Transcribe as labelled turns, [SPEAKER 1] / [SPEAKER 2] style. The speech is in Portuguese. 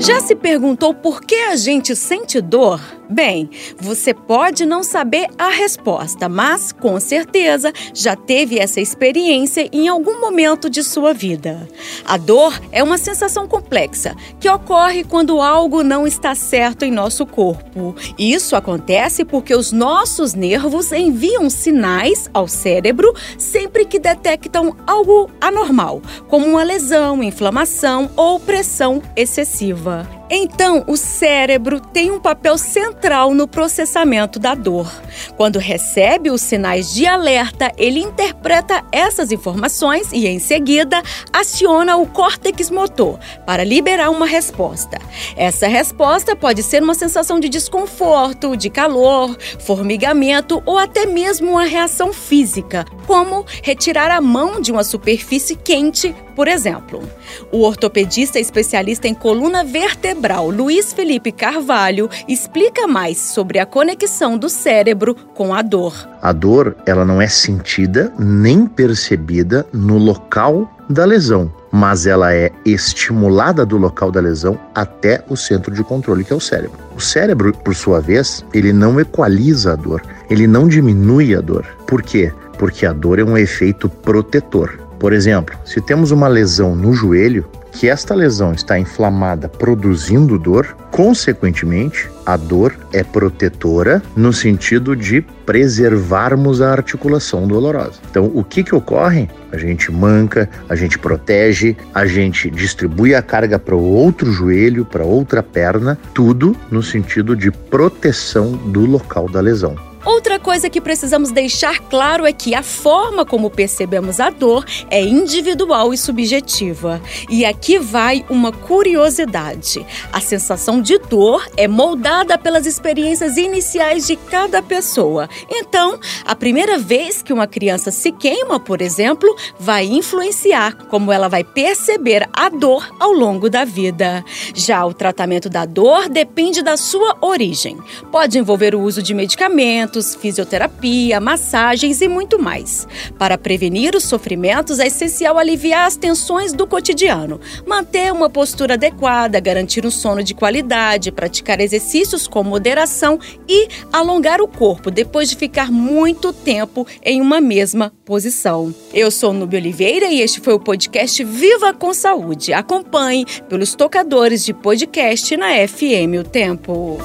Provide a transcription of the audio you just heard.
[SPEAKER 1] Já se perguntou por que a gente sente dor? Bem, você pode não saber a resposta, mas com certeza já teve essa experiência em algum momento de sua vida. A dor é uma sensação complexa que ocorre quando algo não está certo em nosso corpo. Isso acontece porque os nossos nervos enviam sinais ao cérebro sempre que detectam algo anormal, como uma lesão, inflamação ou pressão excessiva nova. Então, o cérebro tem um papel central no processamento da dor. Quando recebe os sinais de alerta, ele interpreta essas informações e, em seguida, aciona o córtex motor para liberar uma resposta. Essa resposta pode ser uma sensação de desconforto, de calor, formigamento ou até mesmo uma reação física, como retirar a mão de uma superfície quente, por exemplo. O ortopedista especialista em coluna vertebral Luiz Felipe Carvalho explica mais sobre a conexão do cérebro com a dor.
[SPEAKER 2] A dor, ela não é sentida nem percebida no local da lesão, mas ela é estimulada do local da lesão até o centro de controle, que é o cérebro. O cérebro, por sua vez, ele não equaliza a dor, ele não diminui a dor. Por quê? porque a dor é um efeito protetor. Por exemplo, se temos uma lesão no joelho, que esta lesão está inflamada produzindo dor, consequentemente, a dor é protetora no sentido de preservarmos a articulação dolorosa. Então, o que que ocorre? A gente manca, a gente protege, a gente distribui a carga para o outro joelho, para outra perna, tudo no sentido de proteção do local da lesão.
[SPEAKER 1] Outra coisa que precisamos deixar claro é que a forma como percebemos a dor é individual e subjetiva. E aqui vai uma curiosidade: a sensação de dor é moldada pelas experiências iniciais de cada pessoa. Então, a primeira vez que uma criança se queima, por exemplo, vai influenciar como ela vai perceber a dor ao longo da vida. Já o tratamento da dor depende da sua origem. Pode envolver o uso de medicamentos fisioterapia, massagens e muito mais. Para prevenir os sofrimentos, é essencial aliviar as tensões do cotidiano, manter uma postura adequada, garantir um sono de qualidade, praticar exercícios com moderação e alongar o corpo depois de ficar muito tempo em uma mesma posição. Eu sou Nubia Oliveira e este foi o podcast Viva com Saúde. Acompanhe pelos tocadores de podcast na FM O Tempo.